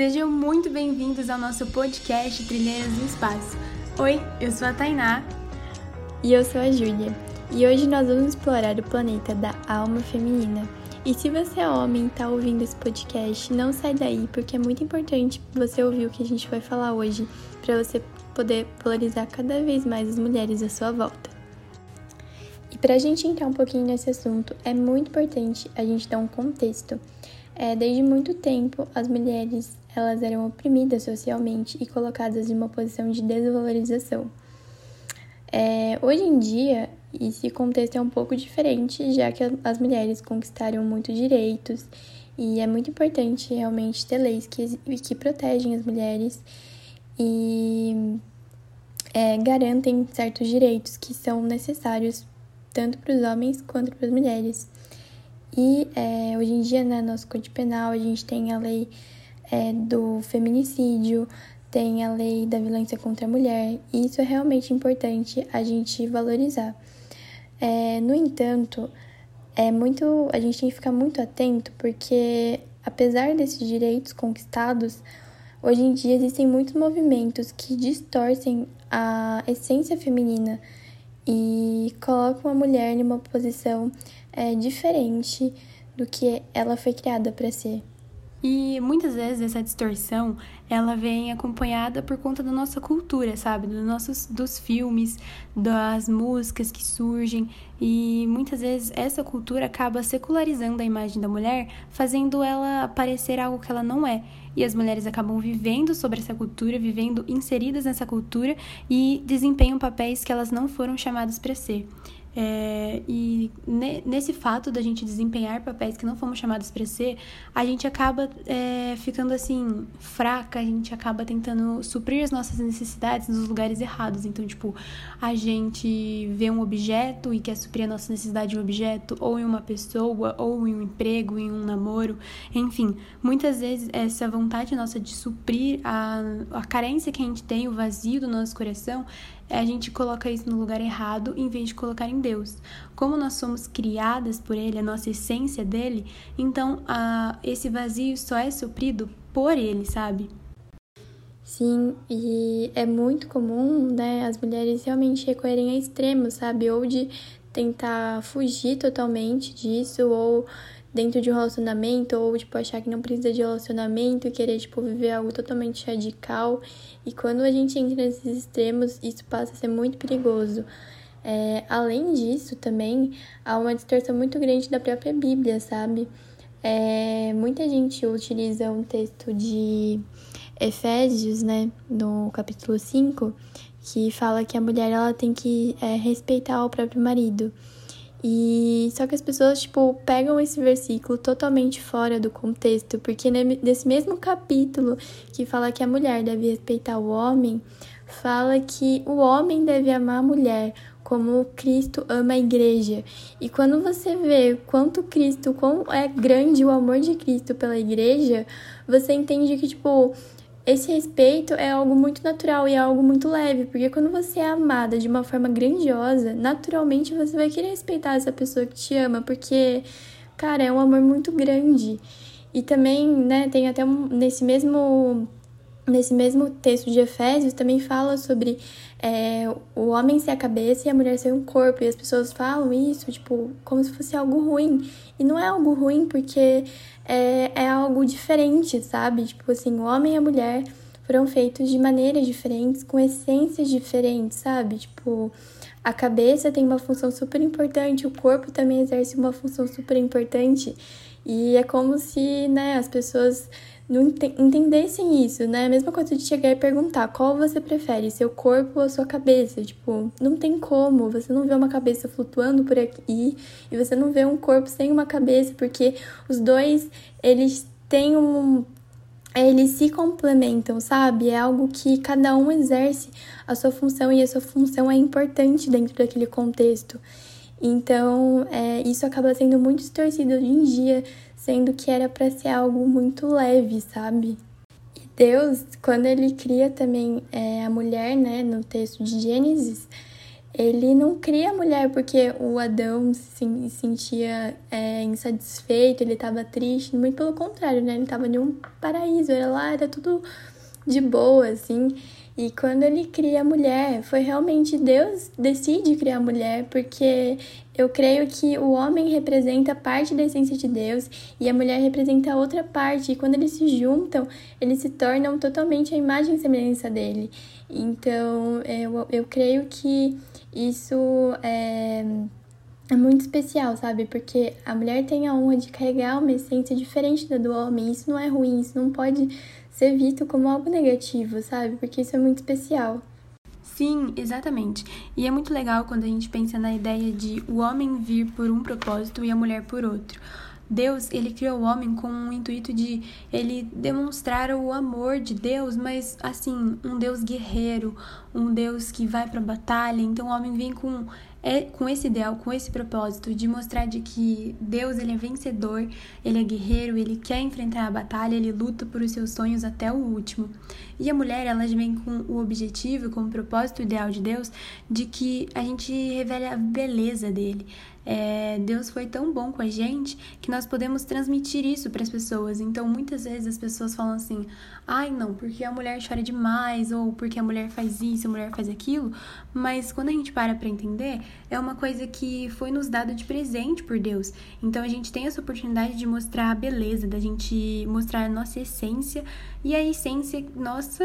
Sejam muito bem-vindos ao nosso podcast Trilheiras do Espaço. Oi, eu sou a Tainá. E eu sou a Júlia. E hoje nós vamos explorar o planeta da alma feminina. E se você é homem e está ouvindo esse podcast, não sai daí, porque é muito importante você ouvir o que a gente vai falar hoje, para você poder valorizar cada vez mais as mulheres à sua volta. E para a gente entrar um pouquinho nesse assunto, é muito importante a gente dar um contexto. É, desde muito tempo, as mulheres elas eram oprimidas socialmente e colocadas em uma posição de desvalorização. É, hoje em dia, esse contexto é um pouco diferente, já que as mulheres conquistaram muitos direitos e é muito importante realmente ter leis que, que protegem as mulheres e é, garantem certos direitos que são necessários tanto para os homens quanto para as mulheres. E é, hoje em dia, né, nosso Código Penal, a gente tem a lei é, do feminicídio, tem a lei da violência contra a mulher, e isso é realmente importante a gente valorizar. É, no entanto, é muito, a gente tem que ficar muito atento porque, apesar desses direitos conquistados, hoje em dia existem muitos movimentos que distorcem a essência feminina e colocam a mulher numa posição é, diferente do que ela foi criada para ser. E muitas vezes essa distorção, ela vem acompanhada por conta da nossa cultura, sabe? Dos nossos dos filmes, das músicas que surgem, e muitas vezes essa cultura acaba secularizando a imagem da mulher, fazendo ela parecer algo que ela não é. E as mulheres acabam vivendo sobre essa cultura, vivendo inseridas nessa cultura e desempenham papéis que elas não foram chamadas para ser. É, e ne, nesse fato da gente desempenhar papéis que não fomos chamados para ser, a gente acaba é, ficando assim, fraca, a gente acaba tentando suprir as nossas necessidades nos lugares errados. Então, tipo, a gente vê um objeto e quer suprir a nossa necessidade em um objeto, ou em uma pessoa, ou em um emprego, em um namoro, enfim. Muitas vezes essa vontade nossa de suprir a, a carência que a gente tem, o vazio do nosso coração, a gente coloca isso no lugar errado em vez de colocar em Deus. Como nós somos criadas por Ele, a nossa essência dele, então esse vazio só é suprido por Ele, sabe? Sim, e é muito comum, né, as mulheres realmente recorrerem a extremos, sabe? Ou de tentar fugir totalmente disso, ou dentro de um relacionamento, ou, tipo, achar que não precisa de relacionamento e querer, tipo, viver algo totalmente radical. E quando a gente entra nesses extremos, isso passa a ser muito perigoso. É, além disso, também, há uma distorção muito grande da própria Bíblia, sabe? É, muita gente utiliza um texto de Efésios, né, no capítulo 5, que fala que a mulher ela tem que é, respeitar o próprio marido. E só que as pessoas, tipo, pegam esse versículo totalmente fora do contexto, porque nesse mesmo capítulo que fala que a mulher deve respeitar o homem, fala que o homem deve amar a mulher como Cristo ama a igreja. E quando você vê quanto Cristo, quão é grande o amor de Cristo pela igreja, você entende que, tipo, esse respeito é algo muito natural e é algo muito leve, porque quando você é amada de uma forma grandiosa, naturalmente você vai querer respeitar essa pessoa que te ama, porque, cara, é um amor muito grande. E também, né, tem até um, nesse mesmo nesse mesmo texto de Efésios também fala sobre é, o homem ser a cabeça e a mulher ser um corpo. E as pessoas falam isso, tipo, como se fosse algo ruim. E não é algo ruim porque é, é algo diferente, sabe? Tipo assim, o homem e a mulher foram feitos de maneiras diferentes, com essências diferentes, sabe? Tipo, a cabeça tem uma função super importante, o corpo também exerce uma função super importante. E é como se, né, as pessoas não entendessem isso, né? A mesma coisa de chegar e perguntar qual você prefere, seu corpo ou sua cabeça. Tipo, não tem como, você não vê uma cabeça flutuando por aqui e você não vê um corpo sem uma cabeça, porque os dois, eles têm um. Eles se complementam, sabe? É algo que cada um exerce a sua função e a sua função é importante dentro daquele contexto. Então, é, isso acaba sendo muito distorcido hoje em dia, sendo que era para ser algo muito leve, sabe? E Deus, quando ele cria também é, a mulher, né, no texto de Gênesis, ele não cria a mulher porque o Adão se sentia é, insatisfeito, ele estava triste, muito pelo contrário, né? Ele estava em um paraíso, era lá, era tudo de boa, assim. E quando ele cria a mulher, foi realmente Deus decide criar a mulher, porque eu creio que o homem representa parte da essência de Deus e a mulher representa outra parte. E quando eles se juntam, eles se tornam totalmente a imagem e semelhança dele. Então, eu, eu creio que isso é, é muito especial, sabe? Porque a mulher tem a honra de carregar uma essência diferente da do homem. Isso não é ruim, isso não pode ser visto como algo negativo, sabe? Porque isso é muito especial. Sim, exatamente. E é muito legal quando a gente pensa na ideia de o homem vir por um propósito e a mulher por outro. Deus, ele criou o homem com o intuito de ele demonstrar o amor de Deus, mas assim, um Deus guerreiro, um Deus que vai para batalha. Então o homem vem com é com esse ideal, com esse propósito de mostrar de que Deus ele é vencedor, ele é guerreiro, ele quer enfrentar a batalha, ele luta por os seus sonhos até o último. E a mulher, ela vem com o objetivo, com o propósito ideal de Deus, de que a gente revele a beleza dele. É, Deus foi tão bom com a gente que nós podemos transmitir isso para as pessoas. Então, muitas vezes as pessoas falam assim: ai, não, porque a mulher chora demais, ou porque a mulher faz isso, a mulher faz aquilo. Mas quando a gente para para entender, é uma coisa que foi nos dado de presente por Deus. Então, a gente tem essa oportunidade de mostrar a beleza, da gente mostrar a nossa essência, e a essência nossa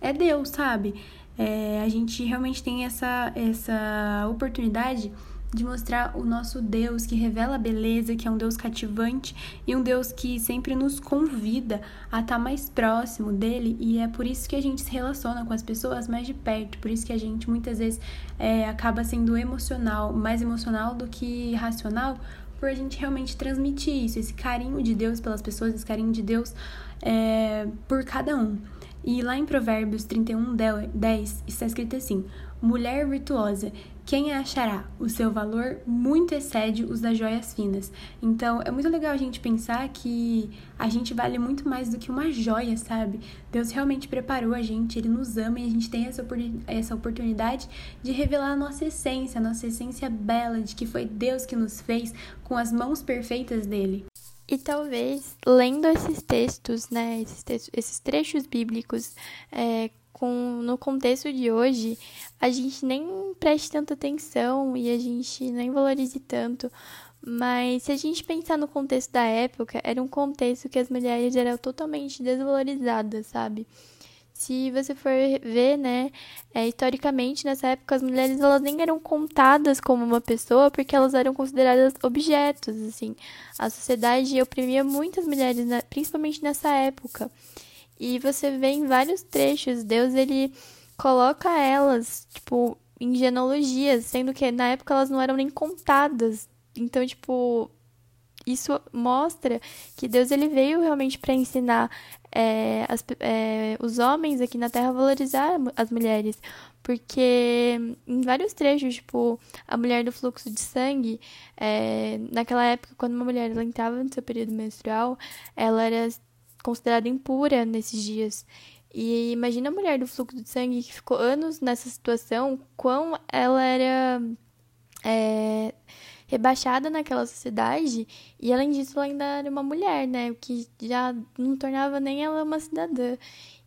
é Deus, sabe? É, a gente realmente tem essa, essa oportunidade de mostrar o nosso Deus que revela a beleza, que é um Deus cativante e um Deus que sempre nos convida a estar mais próximo dele e é por isso que a gente se relaciona com as pessoas mais de perto, por isso que a gente muitas vezes é, acaba sendo emocional, mais emocional do que racional, por a gente realmente transmitir isso, esse carinho de Deus pelas pessoas, esse carinho de Deus é, por cada um. E lá em Provérbios 31, 10 está escrito assim: Mulher virtuosa, quem a achará? O seu valor muito excede os das joias finas. Então, é muito legal a gente pensar que a gente vale muito mais do que uma joia, sabe? Deus realmente preparou a gente, Ele nos ama e a gente tem essa, essa oportunidade de revelar a nossa essência, a nossa essência bela, de que foi Deus que nos fez com as mãos perfeitas dele. E talvez, lendo esses textos, né, esses, textos, esses trechos bíblicos, é, com, no contexto de hoje, a gente nem preste tanta atenção e a gente nem valorize tanto. Mas se a gente pensar no contexto da época, era um contexto que as mulheres eram totalmente desvalorizadas, sabe? Se você for ver, né, é, historicamente, nessa época, as mulheres elas nem eram contadas como uma pessoa porque elas eram consideradas objetos, assim. A sociedade oprimia muitas mulheres, né, principalmente nessa época. E você vê em vários trechos, Deus ele coloca elas, tipo, em genealogias, sendo que na época elas não eram nem contadas. Então, tipo, isso mostra que Deus ele veio realmente para ensinar é, as, é, os homens aqui na Terra a valorizar as mulheres. Porque em vários trechos, tipo, a mulher do fluxo de sangue, é, naquela época, quando uma mulher ela entrava no seu período menstrual, ela era considerada impura nesses dias. E imagina a mulher do fluxo de sangue que ficou anos nessa situação, quão ela era é, rebaixada naquela sociedade, e além disso, ela ainda era uma mulher, né? O que já não tornava nem ela uma cidadã.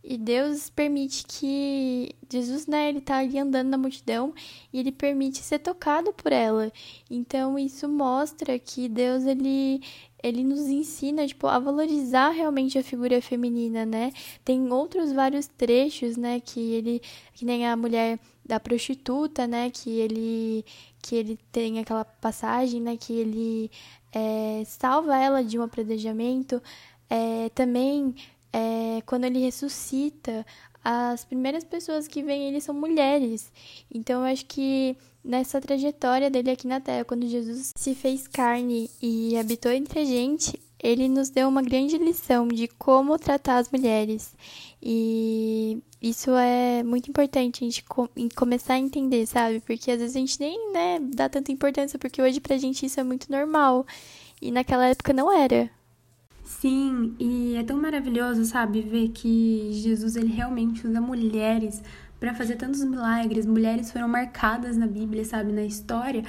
E Deus permite que Jesus, né, ele tá ali andando na multidão e ele permite ser tocado por ela. Então isso mostra que Deus ele ele nos ensina, tipo, a valorizar realmente a figura feminina, né? Tem outros vários trechos, né, que ele que nem a mulher da prostituta, né, que ele que ele tem aquela passagem, né, que ele é, salva ela de um apredejamento. É, também é, quando ele ressuscita, as primeiras pessoas que vêm ele são mulheres. Então eu acho que nessa trajetória dele aqui na Terra, quando Jesus se fez carne e habitou entre a gente, ele nos deu uma grande lição de como tratar as mulheres. E isso é muito importante a gente começar a entender, sabe? Porque às vezes a gente nem né, dá tanta importância, porque hoje pra gente isso é muito normal. E naquela época não era. Sim, e é tão maravilhoso, sabe, ver que Jesus ele realmente usa mulheres para fazer tantos milagres. Mulheres foram marcadas na Bíblia, sabe, na história,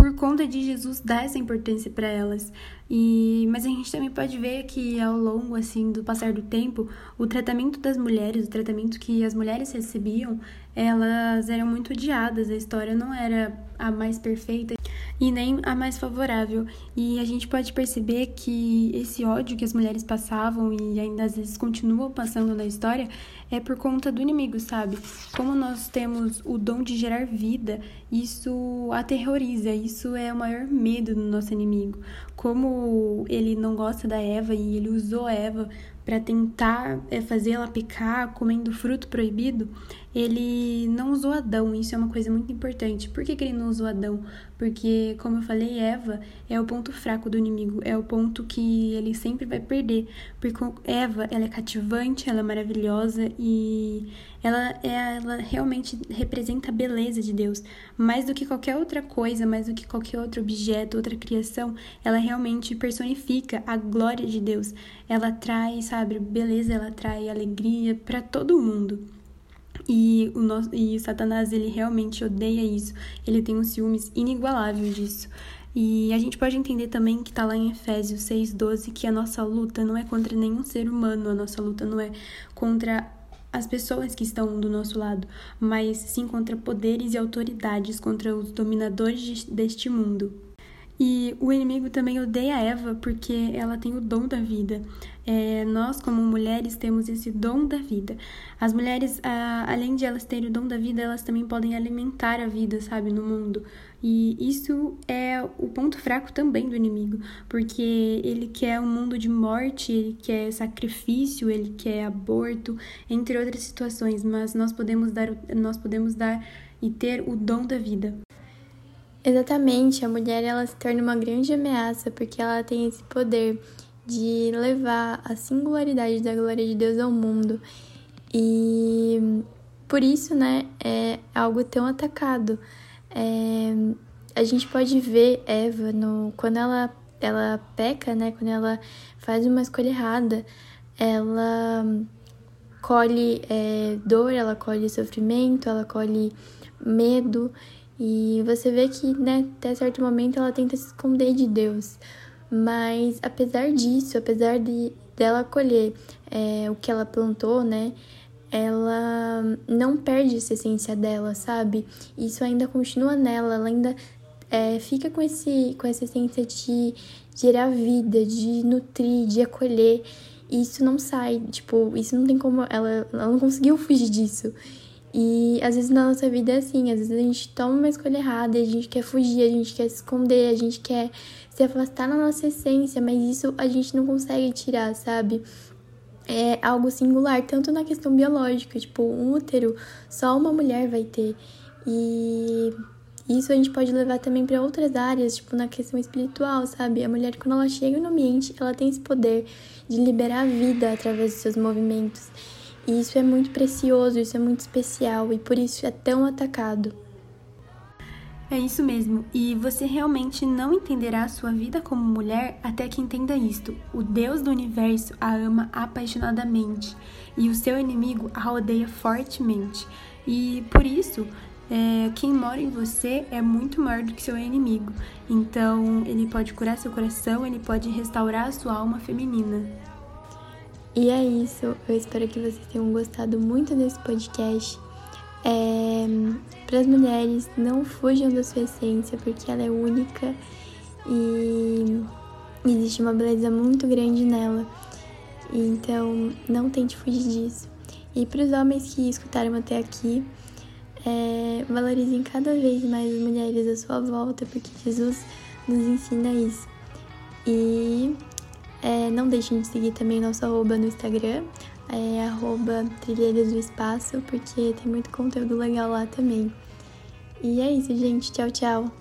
por conta de Jesus dar essa importância para elas. E mas a gente também pode ver que ao longo assim do passar do tempo, o tratamento das mulheres, o tratamento que as mulheres recebiam, elas eram muito odiadas. A história não era a mais perfeita e nem a mais favorável. E a gente pode perceber que esse ódio que as mulheres passavam e ainda às vezes continuam passando na história é por conta do inimigo, sabe? Como nós temos o dom de gerar vida, isso aterroriza, isso é o maior medo do nosso inimigo. Como ele não gosta da Eva e ele usou Eva para tentar é, fazer ela pecar comendo fruto proibido, ele não usou Adão. Isso é uma coisa muito importante. Por que, que ele não usou Adão? Porque, como eu falei, Eva é o ponto fraco do inimigo, é o ponto que ele sempre vai perder. Porque Eva, ela é cativante, ela é maravilhosa e ela, é, ela realmente representa a beleza de Deus. Mais do que qualquer outra coisa, mais do que qualquer outro objeto, outra criação, ela realmente personifica a glória de Deus. Ela traz, sabe, beleza, ela traz alegria para todo mundo. E o, nosso, e Satanás, ele realmente odeia isso. Ele tem um ciúmes inigualável disso. E a gente pode entender também que está lá em Efésios 6,12 que a nossa luta não é contra nenhum ser humano, a nossa luta não é contra as pessoas que estão do nosso lado, mas sim contra poderes e autoridades, contra os dominadores deste mundo. E o inimigo também odeia Eva porque ela tem o dom da vida. É, nós, como mulheres, temos esse dom da vida. As mulheres, além de elas terem o dom da vida, elas também podem alimentar a vida, sabe, no mundo. E isso é o ponto fraco também do inimigo, porque ele quer um mundo de morte, ele quer sacrifício, ele quer aborto, entre outras situações, mas nós podemos dar, nós podemos dar e ter o dom da vida. Exatamente, a mulher ela se torna uma grande ameaça porque ela tem esse poder de levar a singularidade da glória de Deus ao mundo. E por isso, né, é algo tão atacado. É, a gente pode ver Eva no, quando ela, ela peca, né, quando ela faz uma escolha errada, ela colhe é, dor, ela colhe sofrimento, ela colhe medo. E você vê que, né, até certo momento ela tenta se esconder de Deus. Mas apesar disso, apesar de dela colher é, o que ela plantou, né, ela não perde essa essência dela, sabe? Isso ainda continua nela, ela ainda é, fica com, esse, com essa essência de gerar vida, de nutrir, de acolher. E isso não sai, tipo, isso não tem como. Ela, ela não conseguiu fugir disso. E às vezes na nossa vida é assim, às vezes a gente toma uma escolha errada, a gente quer fugir, a gente quer se esconder, a gente quer se afastar na nossa essência, mas isso a gente não consegue tirar, sabe? É algo singular, tanto na questão biológica, tipo, um útero só uma mulher vai ter. E isso a gente pode levar também para outras áreas, tipo na questão espiritual, sabe? A mulher, quando ela chega no ambiente, ela tem esse poder de liberar a vida através dos seus movimentos. E isso é muito precioso, isso é muito especial e por isso é tão atacado. É isso mesmo, e você realmente não entenderá a sua vida como mulher até que entenda isto. O Deus do universo a ama apaixonadamente e o seu inimigo a odeia fortemente. E por isso, é, quem mora em você é muito maior do que seu inimigo. Então, ele pode curar seu coração, ele pode restaurar a sua alma feminina. E é isso. Eu espero que vocês tenham gostado muito desse podcast. É, Para as mulheres, não fujam da sua essência, porque ela é única e existe uma beleza muito grande nela. Então, não tente fugir disso. E para os homens que escutaram até aqui, é, valorizem cada vez mais as mulheres à sua volta, porque Jesus nos ensina isso. E é, não deixem de seguir também nosso arroba no Instagram, é arroba Trilheiras do Espaço, porque tem muito conteúdo legal lá também. E é isso, gente. Tchau, tchau.